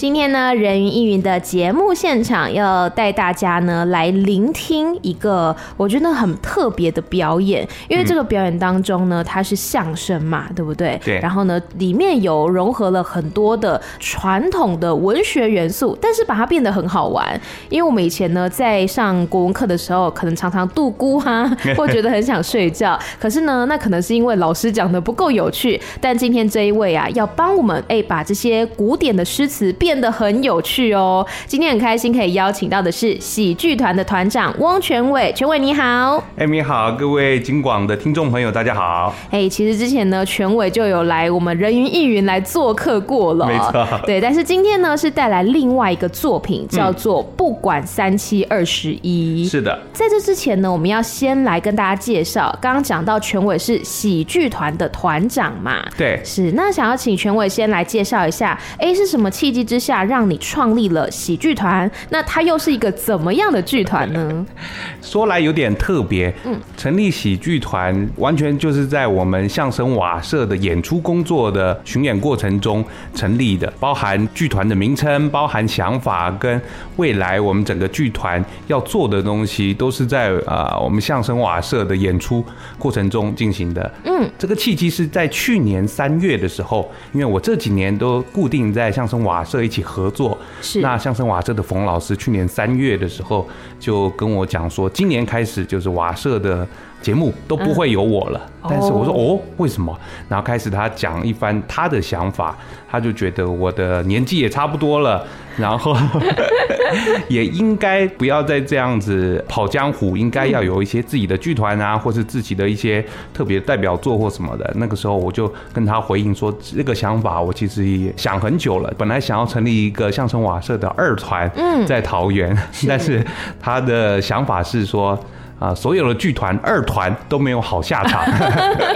今天呢，人云亦云的节目现场要带大家呢来聆听一个我觉得很特别的表演，因为这个表演当中呢，它是相声嘛，对不对？对。然后呢，里面有融合了很多的传统的文学元素，但是把它变得很好玩。因为我们以前呢在上国文课的时候，可能常常度孤哈，会觉得很想睡觉。可是呢，那可能是因为老师讲的不够有趣。但今天这一位啊，要帮我们哎、欸、把这些古典的诗词变。变得很有趣哦！今天很开心可以邀请到的是喜剧团的团长汪全伟，全伟你好。哎，你好，各位金广的听众朋友，大家好。哎，其实之前呢，全伟就有来我们人云亦云来做客过了，没错。对，但是今天呢，是带来另外一个作品，叫做《不管三七二十一》。是的，在这之前呢，我们要先来跟大家介绍，刚刚讲到全伟是喜剧团的团长嘛？对，是。那想要请全伟先来介绍一下，哎，是什么契机之下让你创立了喜剧团？那它又是一个怎么样的剧团呢？说来有点特别，嗯，成立喜剧团完全就是在我们相声瓦舍的演出工作的巡演过程中成立的，包含剧团的名称，包含想法跟未来我们整个剧团要做的东西，都是在啊我们相声瓦舍的演出过程中进行的。嗯，这个契机是在去年三月的时候，因为我这几年都固定在相声瓦舍一起合作，是那相声瓦舍的冯老师去年三月的时候就跟我讲说。今年开始就是瓦舍的节目都不会有我了，嗯、但是我说哦，为什么？然后开始他讲一番他的想法，他就觉得我的年纪也差不多了，然后 也应该不要再这样子跑江湖，应该要有一些自己的剧团啊，或是自己的一些特别代表作或什么的。那个时候我就跟他回应说，这个想法我其实也想很久了，本来想要成立一个相声瓦舍的二团，在桃园，但是他的想法是说。啊，所有的剧团二团都没有好下场，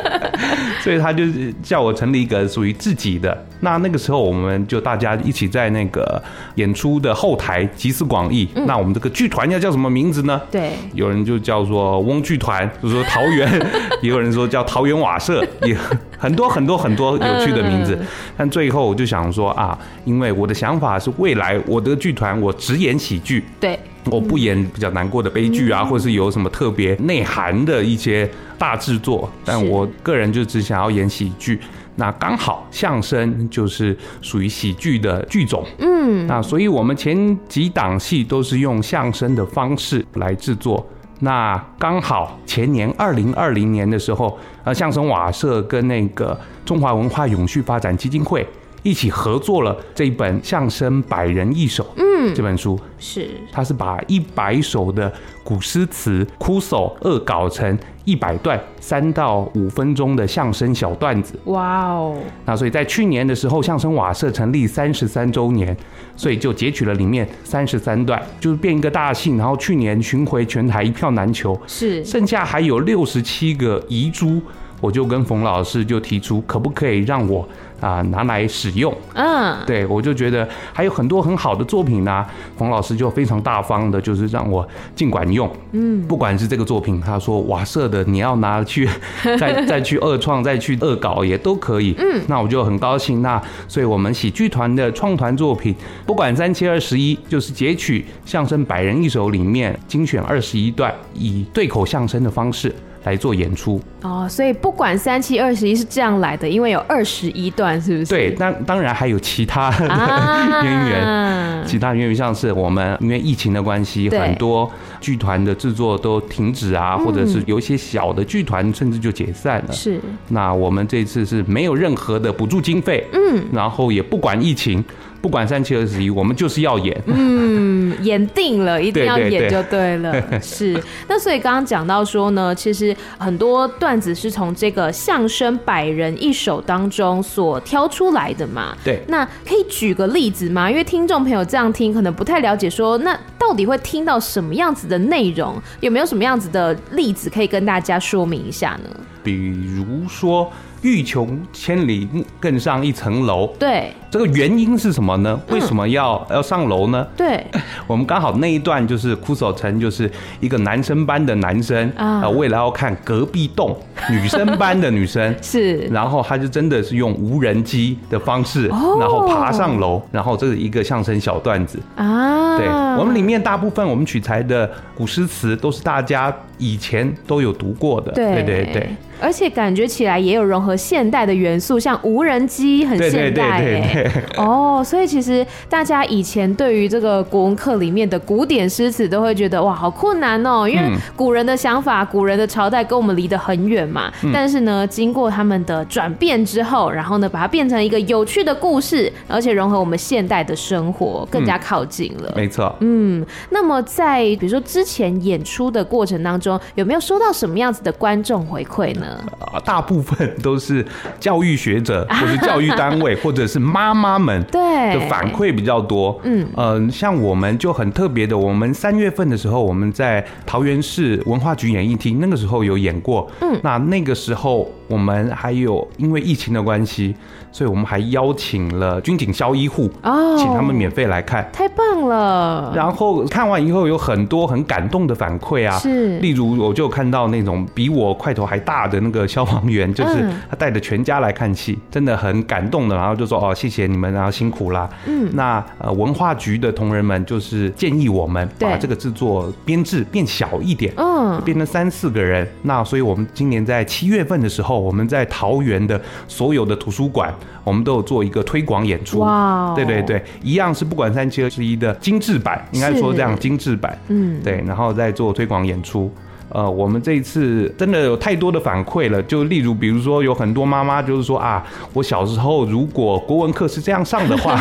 所以他就叫我成立一个属于自己的。那那个时候，我们就大家一起在那个演出的后台集思广益。嗯、那我们这个剧团要叫什么名字呢？对，有人就叫做翁剧团，就是说桃园；也有人说叫桃园瓦舍，也很多很多很多有趣的名字。但最后我就想说啊，因为我的想法是未来我的剧团我只演喜剧。对。我不演比较难过的悲剧啊，或是有什么特别内涵的一些大制作，但我个人就只想要演喜剧。那刚好相声就是属于喜剧的剧种，嗯，那所以我们前几档戏都是用相声的方式来制作。那刚好前年二零二零年的时候，呃，相声瓦舍跟那个中华文化永续发展基金会。一起合作了这一本相声百人一首，嗯，这本书。是，他是把一百首的古诗词枯手恶搞成一百段三到五分钟的相声小段子，哇哦！那所以在去年的时候，相声瓦舍成立三十三周年，所以就截取了里面三十三段，就是变一个大戏，然后去年巡回全台一票难求，是，剩下还有六十七个遗珠，我就跟冯老师就提出，可不可以让我。啊，拿来使用，嗯，对，我就觉得还有很多很好的作品呢、啊。冯老师就非常大方的，就是让我尽管用，嗯，不管是这个作品，他说瓦舍的你要拿去 再再去二创，再去恶搞也都可以，嗯，那我就很高兴。那所以我们喜剧团的创团作品，不管三七二十一，就是截取相声百人一首里面精选二十一段，以对口相声的方式。来做演出哦，所以不管三七二十一是这样来的，因为有二十一段，是不是？对，当当然还有其他的 渊源，啊、其他渊源像是我们因为疫情的关系，很多剧团的制作都停止啊，嗯、或者是有一些小的剧团甚至就解散了。是，那我们这次是没有任何的补助经费，嗯，然后也不管疫情。不管三七二十一，我们就是要演。嗯，演定了，一定要演就对了。对对对是，那所以刚刚讲到说呢，其实很多段子是从这个相声百人一首当中所挑出来的嘛。对。那可以举个例子吗？因为听众朋友这样听，可能不太了解说，说那到底会听到什么样子的内容？有没有什么样子的例子可以跟大家说明一下呢？比如说“欲穷千里目，更上一层楼”。对，这个原因是什么呢？为什么要、嗯、要上楼呢？对，我们刚好那一段就是枯守城，就是一个男生班的男生啊、呃，为了要看隔壁栋 女生班的女生 是，然后他就真的是用无人机的方式，哦、然后爬上楼，然后这是一个相声小段子啊。对，我们里面大部分我们取材的古诗词都是大家以前都有读过的，对对对对。而且感觉起来也有融合现代的元素，像无人机很现代哎。哦，所以其实大家以前对于这个国文课里面的古典诗词都会觉得哇，好困难哦，因为古人的想法、古人的朝代跟我们离得很远嘛。但是呢，经过他们的转变之后，然后呢，把它变成一个有趣的故事，而且融合我们现代的生活，更加靠近了。没错。嗯，那么在比如说之前演出的过程当中，有没有收到什么样子的观众回馈呢？啊，大部分都是教育学者，或者教育单位，或者是妈妈们对的反馈比较多。嗯嗯，像我们就很特别的，我们三月份的时候，我们在桃园市文化局演艺厅，那个时候有演过。嗯，那那个时候我们还有因为疫情的关系，所以我们还邀请了军警消医护哦，请他们免费来看，太棒了。然后看完以后有很多很感动的反馈啊，是，例如我就看到那种比我块头还大的。那个消防员就是他带着全家来看戏，真的很感动的。然后就说哦，谢谢你们，然后辛苦啦。嗯，那呃文化局的同仁们就是建议我们把这个制作编制变小一点，嗯，变成三四个人。那所以我们今年在七月份的时候，我们在桃园的所有的图书馆，我们都有做一个推广演出。哇，对对对，一样是不管三七二十一的精致版，应该说这样精致版。嗯，对，然后再做推广演出。呃，我们这一次真的有太多的反馈了，就例如，比如说有很多妈妈就是说啊，我小时候如果国文课是这样上的话，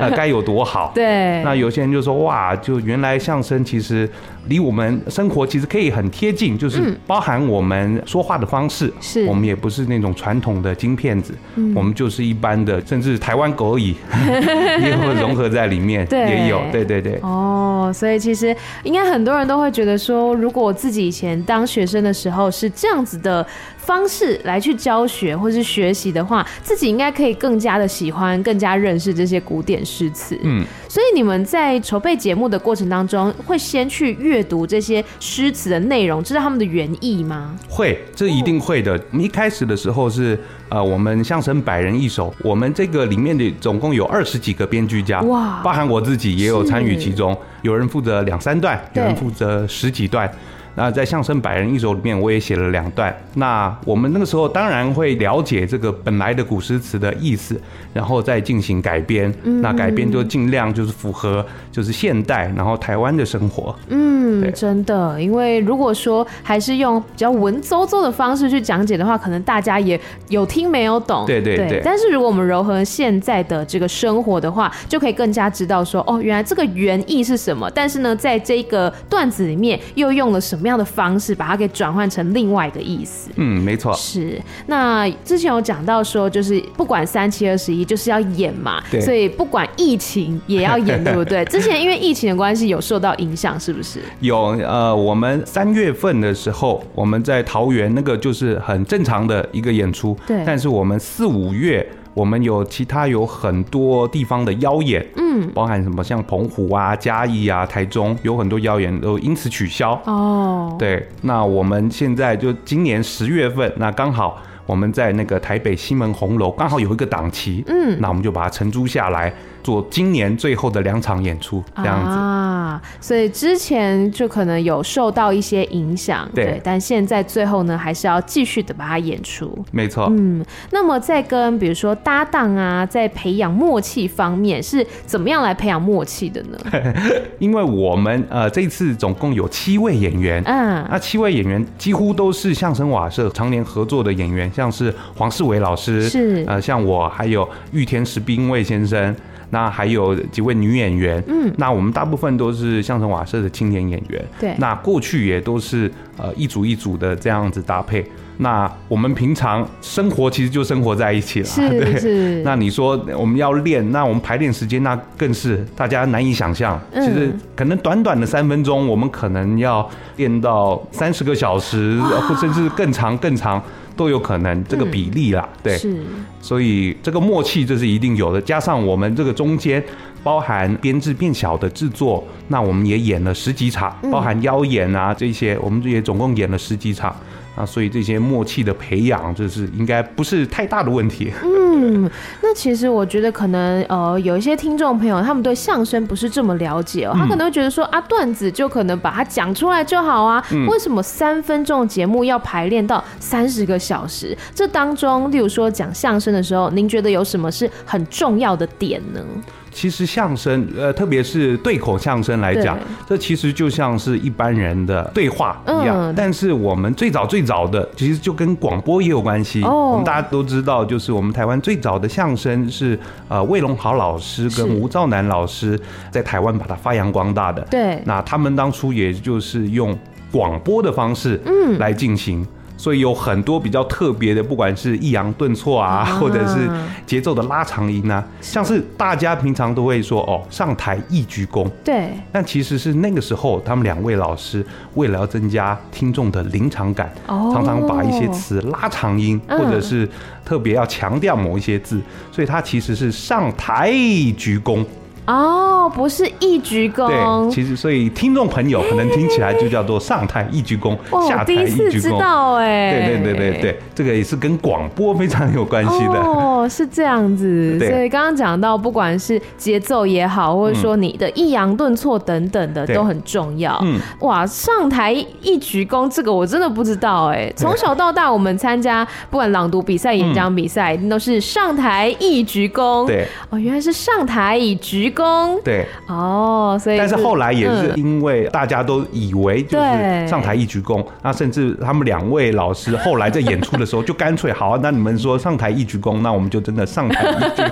那 该有多好。对。那有些人就说哇，就原来相声其实离我们生活其实可以很贴近，就是包含我们说话的方式，是我们也不是那种传统的金片子，我们就是一般的，甚至台湾国语 也会融合在里面，对，也有，对对对。哦，所以其实应该很多人都会觉得说，如果我自己以前。当学生的时候是这样子的方式来去教学或是学习的话，自己应该可以更加的喜欢，更加认识这些古典诗词。嗯，所以你们在筹备节目的过程当中，会先去阅读这些诗词的内容，知道他们的原意吗？会，这一定会的。我们一开始的时候是呃，我们相声百人一首，我们这个里面的总共有二十几个编剧家，哇，包含我自己也有参与其中，有人负责两三段，有人负责十几段。那在相声百人一首里面，我也写了两段。那我们那个时候当然会了解这个本来的古诗词的意思，然后再进行改编。那改编就尽量就是符合就是现代，然后台湾的生活。嗯，真的，因为如果说还是用比较文绉绉的方式去讲解的话，可能大家也有听没有懂。对对对。但是如果我们柔合现在的这个生活的话，就可以更加知道说，哦，原来这个原意是什么。但是呢，在这个段子里面又用了什么样的方式把它给转换成另外一个意思。嗯，没错。是。那之前有讲到说，就是不管三七二十一，就是要演嘛。对。所以不管疫情也要演，对不对？之前因为疫情的关系有受到影响，是不是？有。呃，我们三月份的时候，我们在桃园那个就是很正常的一个演出。对。但是我们四五月。我们有其他有很多地方的妖演，嗯，包含什么像澎湖啊、嘉义啊、台中，有很多妖演都因此取消。哦，对，那我们现在就今年十月份，那刚好我们在那个台北西门红楼刚好有一个档期，嗯，那我们就把它承租下来。做今年最后的两场演出，这样子。啊，所以之前就可能有受到一些影响，对，但现在最后呢，还是要继续的把它演出，没错，嗯，那么在跟比如说搭档啊，在培养默契方面是怎么样来培养默契的呢？因为我们呃这次总共有七位演员，嗯，那七位演员几乎都是相声瓦舍常年合作的演员，像是黄世伟老师，是。呃像我还有玉田石兵卫先生。那还有几位女演员，嗯，那我们大部分都是相声瓦舍的青年演员，对，那过去也都是呃一组一组的这样子搭配。那我们平常生活其实就生活在一起了，是对是。那你说我们要练，那我们排练时间那更是大家难以想象。其实可能短短的三分钟，我们可能要练到三十个小时，或甚至更长更长。都有可能这个比例啦。对，是，所以这个默契这是一定有的。加上我们这个中间包含编制变小的制作，那我们也演了十几场，包含妖演啊这些，我们也总共演了十几场。啊，所以这些默契的培养，这是应该不是太大的问题。嗯，那其实我觉得可能呃，有一些听众朋友他们对相声不是这么了解哦，他可能会觉得说啊，段子就可能把它讲出来就好啊，为什么三分钟节目要排练到三十个小时？这当中，例如说讲相声的时候，您觉得有什么是很重要的点呢？其实相声，呃，特别是对口相声来讲，这其实就像是一般人的对话一样。嗯、但是我们最早最早的，其实就跟广播也有关系。哦、我们大家都知道，就是我们台湾最早的相声是呃魏龙豪老师跟吴兆南老师在台湾把它发扬光大的。对，那他们当初也就是用广播的方式，嗯，来进行。所以有很多比较特别的，不管是抑扬顿挫啊，或者是节奏的拉长音啊，像是大家平常都会说哦，上台一鞠躬。对。但其实是那个时候，他们两位老师为了要增加听众的临场感，常常把一些词拉长音，或者是特别要强调某一些字，所以他其实是上台鞠躬。哦，不是一鞠躬。对，其实所以听众朋友可能听起来就叫做上台一鞠躬，下台一鞠躬。我第一次知道哎。对对对对对，这个也是跟广播非常有关系的。哦，是这样子。所以刚刚讲到，不管是节奏也好，或者说你的抑扬顿挫等等的都很重要。嗯。哇，上台一鞠躬，这个我真的不知道哎。从小到大，我们参加不管朗读比赛、演讲比赛，都是上台一鞠躬。对。哦，原来是上台一鞠。功对哦，所以但是后来也是因为大家都以为就是上台一鞠躬，那甚至他们两位老师后来在演出的时候就干脆好，那你们说上台一鞠躬，那我们就真的上台一鞠。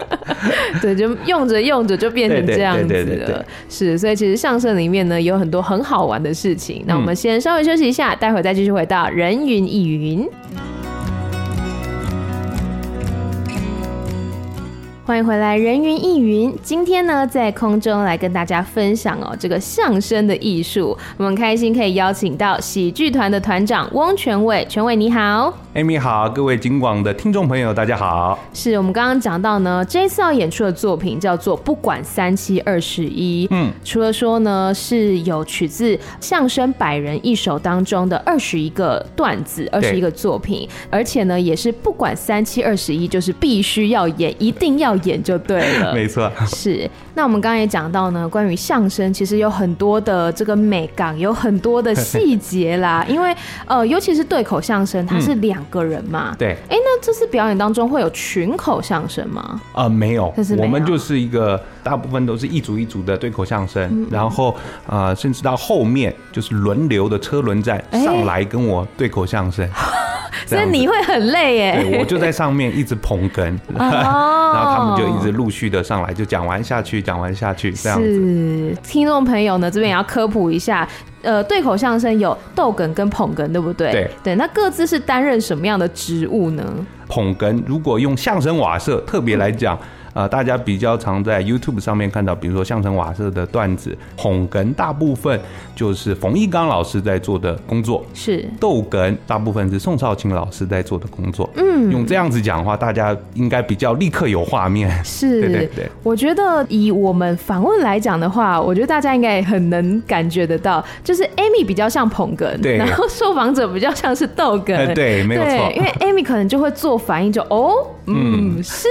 对，就用着用着就变成这样子了。是，所以其实相声里面呢有很多很好玩的事情。那我们先稍微休息一下，待会再继续回到人云亦云。欢迎回来，人云亦云。今天呢，在空中来跟大家分享哦，这个相声的艺术。我们开心可以邀请到喜剧团的团长翁全伟，全伟你好，Amy 好，各位警广的听众朋友大家好。是我们刚刚讲到呢，这一次要演出的作品叫做《不管三七二十一》。嗯，除了说呢是有取自相声百人一首当中的二十一个段子，二十一个作品，而且呢也是不管三七二十一，就是必须要演，一定要。演就对了，没错。是，那我们刚刚也讲到呢，关于相声其实有很多的这个美感，有很多的细节啦。因为呃，尤其是对口相声，它是两个人嘛。对。哎，那这次表演当中会有群口相声吗？呃，没有，我们就是一个大部分都是一组一组的对口相声，然后呃，甚至到后面就是轮流的车轮战上来跟我对口相声。所以你会很累耶？对，我就在上面一直捧哏，然后他们就一直陆续的上来，就讲完下去，讲完下去这样子。是，听众朋友呢，这边也要科普一下，呃，对口相声有逗哏跟捧哏，对不对？对对，那各自是担任什么样的职务呢？捧哏，如果用相声瓦舍特别来讲。呃，大家比较常在 YouTube 上面看到，比如说相声瓦舍的段子，捧哏大部分就是冯一刚老师在做的工作，是逗哏大部分是宋少卿老师在做的工作。嗯，用这样子讲的话，大家应该比较立刻有画面。是，对对对。我觉得以我们访问来讲的话，我觉得大家应该也很能感觉得到，就是 Amy 比较像捧哏，对，然后受访者比较像是逗哏。对，没有错。因为 Amy 可能就会做反应就，就哦，嗯，嗯是。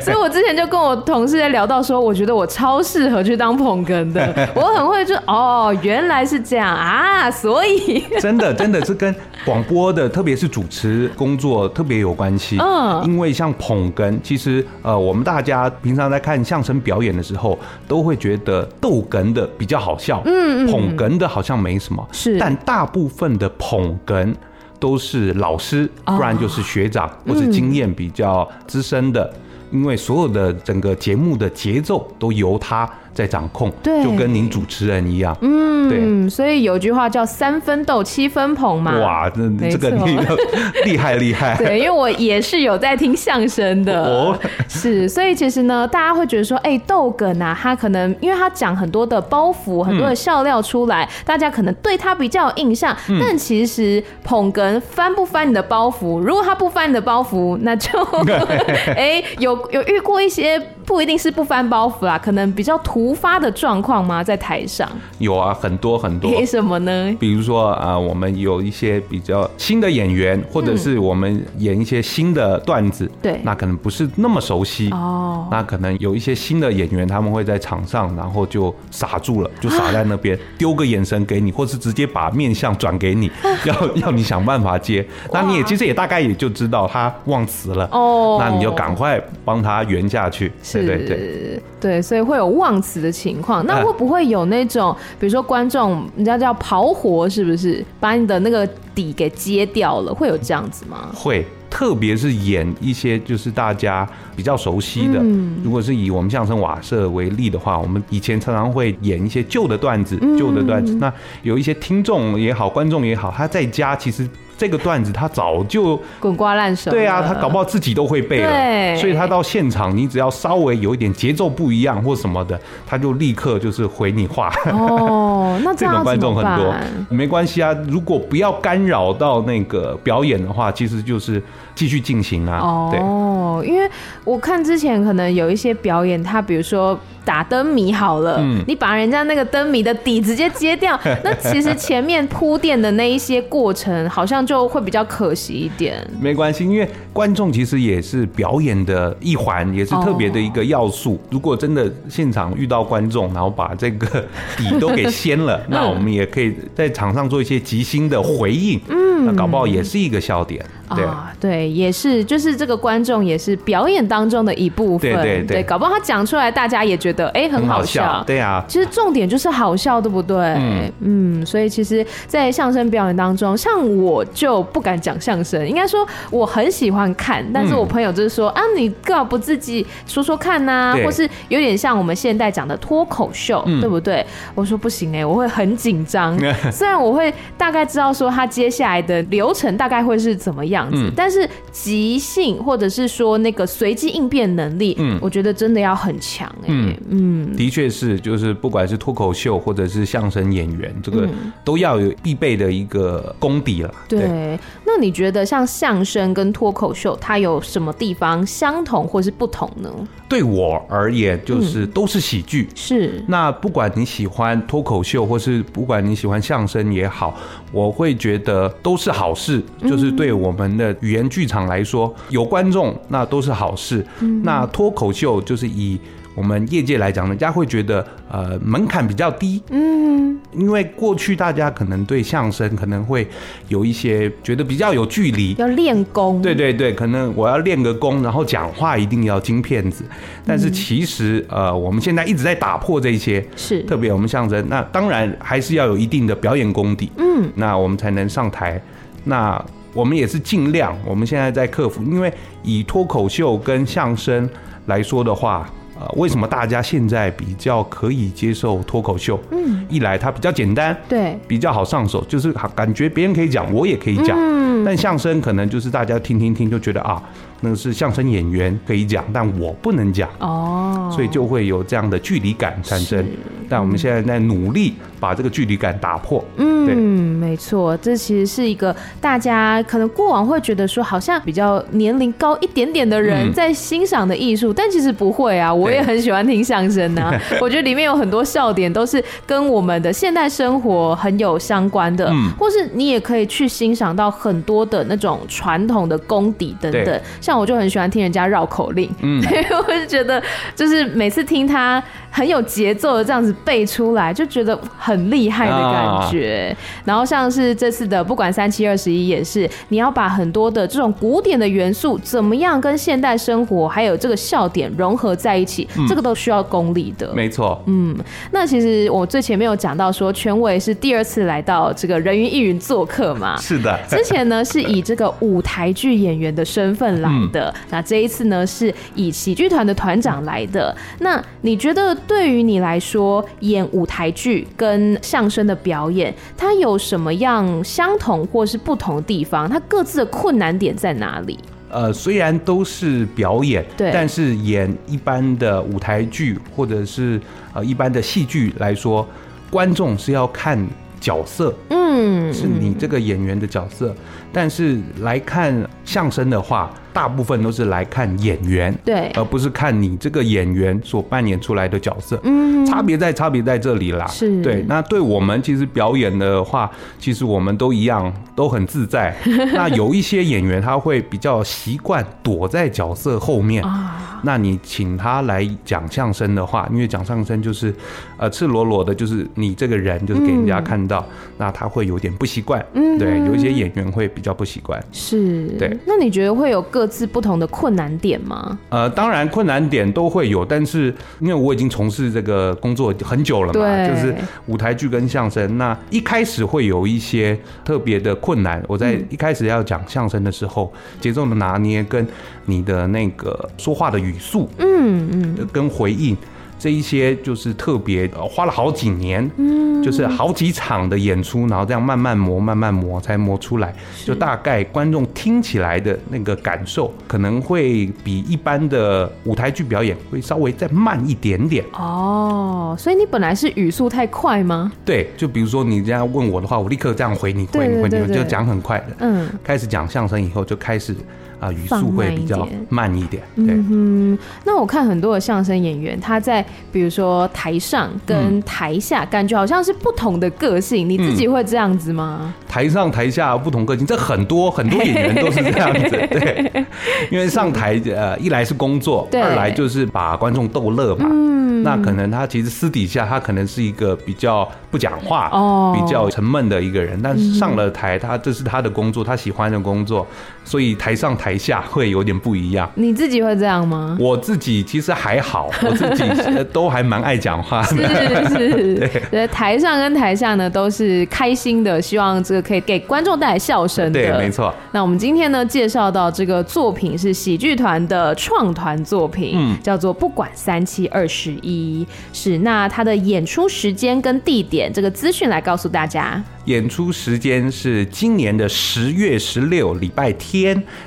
所以我之前。就跟我同事在聊到说，我觉得我超适合去当捧哏的，我很会就哦，原来是这样啊，所以。真的真的是跟广播的，特别是主持工作特别有关系。嗯，因为像捧哏，其实呃，我们大家平常在看相声表演的时候，都会觉得逗哏的比较好笑，嗯，捧哏的好像没什么，是，但大部分的捧哏都是老师，不然就是学长或者经验比较资深的。因为所有的整个节目的节奏都由他在掌控，对。就跟您主持人一样，嗯，对，所以有句话叫三分斗七分捧嘛。哇，这没这个错。厉害 厉害厉害，对，因为我也是有在听相声的，哦。是，所以其实呢，大家会觉得说，哎，逗哏啊，他可能因为他讲很多的包袱，很多的笑料出来，大家可能对他比较有印象。但其实捧哏翻不翻你的包袱？如果他不翻你的包袱，那就 哎，有有遇过一些不一定是不翻包袱啦，可能比较突发的状况吗？在台上有啊，很多很多。为什么呢？比如说啊、呃，我们有一些比较新的演员，或者是我们演一些新的段子，对，那可能不是那么熟悉哦。那可能有一些新的演员，他们会在场上，然后就傻住了，就傻在那边，丢个眼神给你，或是直接把面相转给你，要要你想办法接。那你也其实也大概也就知道他忘词了哦，那你就赶快帮他圆下去。对对对对，所以会有忘词的情况。那会不会有那种，比如说观众，人家叫刨活，是不是把你的那个底给揭掉了？会有这样子吗？会。特别是演一些就是大家比较熟悉的，如果是以我们相声瓦舍为例的话，我们以前常常会演一些旧的段子，旧的段子。那有一些听众也好，观众也好，他在家其实。这个段子他早就滚瓜烂熟，对啊，他搞不好自己都会背了，对，所以他到现场，你只要稍微有一点节奏不一样或什么的，他就立刻就是回你话。哦，那 这，这种观众很多，没关系啊，如果不要干扰到那个表演的话，其实就是继续进行啊。哦，对，因为我看之前可能有一些表演，他比如说。打灯谜好了，嗯，你把人家那个灯谜的底直接揭掉，那其实前面铺垫的那一些过程，好像就会比较可惜一点。没关系，因为观众其实也是表演的一环，也是特别的一个要素。哦。如果真的现场遇到观众，然后把这个底都给掀了，那我们也可以在场上做一些即兴的回应，嗯，那搞不好也是一个笑点。对啊，对，也是，就是这个观众也是表演当中的一部分，对对对，对，搞不好他讲出来，大家也觉得哎很好笑，好笑，对啊，其实重点就是好笑，对不对？嗯嗯，所以其实，在相声表演当中，像我就不敢讲相声，应该说我很喜欢看，但是我朋友就是说、嗯、啊，你干嘛不自己说说看呐、啊？或是有点像我们现代讲的脱口秀，嗯、对不对？我说不行哎、欸，我会很紧张，虽然我会大概知道说他接下来的流程大概会是怎么样。样子，但是即兴或者是说那个随机应变能力，嗯，我觉得真的要很强哎，嗯。嗯，的确是，就是不管是脱口秀或者是相声演员，这个都要有必备的一个功底了。对，那你觉得像相声跟脱口秀，它有什么地方相同或是不同呢？对我而言，就是都是喜剧，是。那不管你喜欢脱口秀，或是不管你喜欢相声也好，我会觉得都是好事，就是对我们。的语言剧场来说，有观众那都是好事。嗯、那脱口秀就是以我们业界来讲，人家会觉得呃门槛比较低。嗯，因为过去大家可能对相声可能会有一些觉得比较有距离，要练功。对对对，可能我要练个功，然后讲话一定要金片子。但是其实呃，我们现在一直在打破这些，是特别我们相声，那当然还是要有一定的表演功底。嗯，那我们才能上台。那我们也是尽量，我们现在在克服，因为以脱口秀跟相声来说的话，呃，为什么大家现在比较可以接受脱口秀？嗯，一来它比较简单，对，比较好上手，就是感觉别人可以讲，我也可以讲。嗯，但相声可能就是大家听听听就觉得啊。那个是相声演员可以讲，但我不能讲哦，所以就会有这样的距离感产生。但我们现在在努力把这个距离感打破。嗯，对，没错，这其实是一个大家可能过往会觉得说，好像比较年龄高一点点的人在欣赏的艺术，但其实不会啊。我也很喜欢听相声啊，我觉得里面有很多笑点都是跟我们的现代生活很有相关的，或是你也可以去欣赏到很多的那种传统的功底等等。像我就很喜欢听人家绕口令，嗯，我就觉得就是每次听他很有节奏的这样子背出来，就觉得很厉害的感觉。啊、然后像是这次的不管三七二十一也是，你要把很多的这种古典的元素，怎么样跟现代生活还有这个笑点融合在一起，嗯、这个都需要功力的。没错，嗯，那其实我最前面有讲到说，权伟是第二次来到这个人云亦云做客嘛？是的，之前呢是以这个舞台剧演员的身份来的，嗯、那这一次呢是以喜剧团的团长来的。那你觉得对于你来说，演舞台剧跟相声的表演，它有什么样相同或是不同的地方？它各自的困难点在哪里？呃，虽然都是表演，对，但是演一般的舞台剧或者是呃一般的戏剧来说，观众是要看角色，嗯，是你这个演员的角色。但是来看相声的话，大部分都是来看演员，对，而不是看你这个演员所扮演出来的角色。嗯，差别在差别在这里啦。是，对。那对我们其实表演的话，其实我们都一样，都很自在。那有一些演员他会比较习惯躲在角色后面啊。那你请他来讲相声的话，因为讲相声就是呃赤裸裸的，就是你这个人就是给人家看到，那他会有点不习惯。嗯，对，有一些演员会比较不习惯。是，对。那你觉得会有各各自不同的困难点吗？呃，当然困难点都会有，但是因为我已经从事这个工作很久了嘛，就是舞台剧跟相声，那一开始会有一些特别的困难。我在一开始要讲相声的时候，节奏的拿捏跟你的那个说话的语速，嗯嗯，跟回应。这一些就是特别花了好几年，嗯，就是好几场的演出，然后这样慢慢磨，慢慢磨，才磨出来。就大概观众听起来的那个感受，可能会比一般的舞台剧表演会稍微再慢一点点。哦，所以你本来是语速太快吗？对，就比如说你这样问我的话，我立刻这样回你，回你，回你，就讲很快的。嗯，开始讲相声以后就开始。啊，语速会比较慢一点。对，嗯哼，那我看很多的相声演员，他在比如说台上跟台下，感觉好像是不同的个性。你自己会这样子吗？台上台下不同个性，这很多很多演员都是这样子。对，因为上台呃，一来是工作，二来就是把观众逗乐嘛。嗯，那可能他其实私底下他可能是一个比较不讲话、哦，比较沉闷的一个人，但是上了台，他这是他的工作，他喜欢的工作，所以台上台。下会有点不一样，你自己会这样吗？我自己其实还好，我自己都还蛮爱讲话的。是是，对，台上跟台下呢都是开心的，希望这个可以给观众带来笑声的。对，没错。那我们今天呢介绍到这个作品是喜剧团的创团作品，嗯，叫做不管三七二十一。是，那它的演出时间跟地点这个资讯来告诉大家。演出时间是今年的十月十六礼拜天，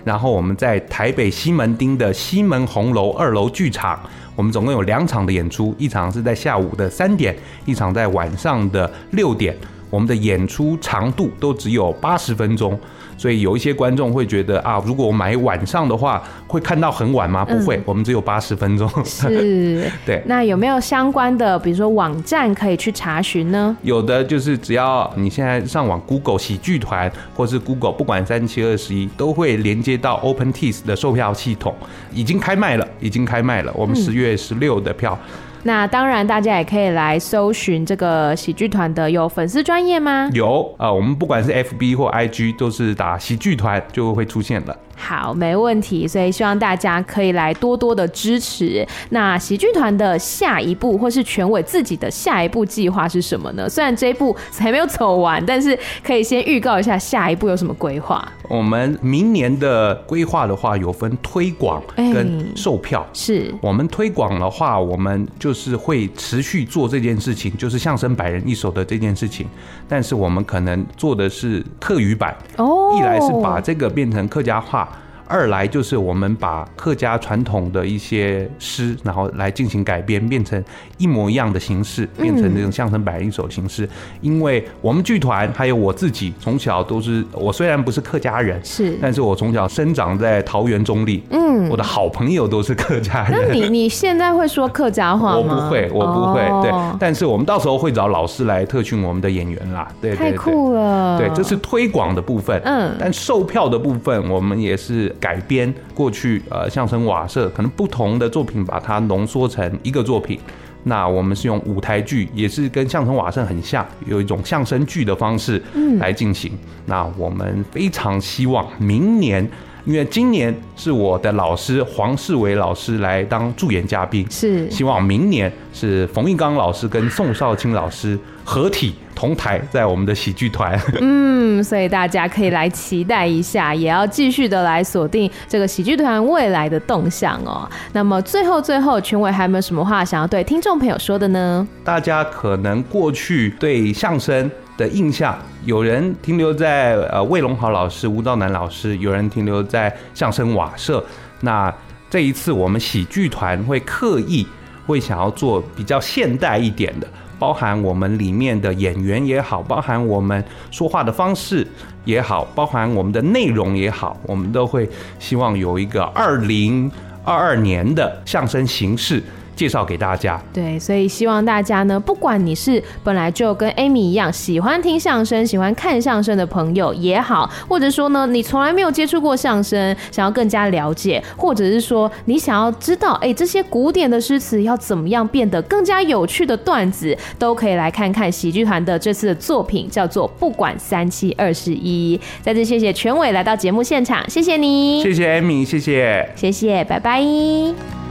然后我们在台北西门町的西门红楼二楼剧场，我们总共有两场的演出，一场是在下午的三点，一场在晚上的六点。我们的演出长度都只有八十分钟。所以有一些观众会觉得啊，如果我买晚上的话，会看到很晚吗？不会，嗯、我们只有八十分钟。是，对。那有没有相关的，比如说网站可以去查询呢？有的，就是只要你现在上网 Google 喜剧团，或是 Google 不管三七二十一，都会连接到 OpenTix 的售票系统，已经开卖了，已经开卖了。我们十月十六的票。嗯那当然，大家也可以来搜寻这个喜剧团的有粉丝专业吗？有啊、呃，我们不管是 FB 或 IG，都是打喜剧团就会出现了。好，没问题。所以希望大家可以来多多的支持。那喜剧团的下一步，或是全伟自己的下一步计划是什么呢？虽然这一步还没有走完，但是可以先预告一下下一步有什么规划。我们明年的规划的话，有分推广跟售票。欸、是我们推广的话，我们就是会持续做这件事情，就是相声百人一首的这件事情。但是我们可能做的是客语版哦，一来是把这个变成客家话。二来就是我们把客家传统的一些诗，然后来进行改编，变成一模一样的形式，变成这种相声百人一首形式。因为我们剧团还有我自己，从小都是我虽然不是客家人，是，但是我从小生长在桃园中立，嗯，我的好朋友都是客家人。那你你现在会说客家话吗？我不会，我不会。对，但是我们到时候会找老师来特训我们的演员啦。对，太酷了。对，这是推广的部分。嗯，但售票的部分，我们也是。改编过去呃相声瓦舍可能不同的作品，把它浓缩成一个作品，那我们是用舞台剧，也是跟相声瓦舍很像，有一种相声剧的方式来进行。那我们非常希望明年，因为今年是我的老师黄世伟老师来当助演嘉宾，是希望明年是冯玉刚老师跟宋少卿老师合体同台在我们的喜剧团。嗯，所以大家可以来期待一下，也要继续的来锁定这个喜剧团未来的动向哦。那么最后最后，权伟还有没有什么话想要对听众朋友说的呢？大家可能过去对相声的印象，有人停留在呃魏龙豪老师、吴兆南老师，有人停留在相声瓦舍。那这一次我们喜剧团会刻意会想要做比较现代一点的，包含我们里面的演员也好，包含我们说话的方式也好，包含我们的内容也好，我们都会希望有一个二零二二年的相声形式。介绍给大家。对，所以希望大家呢，不管你是本来就跟 Amy 一样喜欢听相声、喜欢看相声的朋友也好，或者说呢，你从来没有接触过相声，想要更加了解，或者是说你想要知道，哎，这些古典的诗词要怎么样变得更加有趣的段子，都可以来看看喜剧团的这次的作品，叫做《不管三七二十一》。再次谢谢全伟来到节目现场，谢谢你，谢谢 Amy，谢谢，谢谢，拜拜。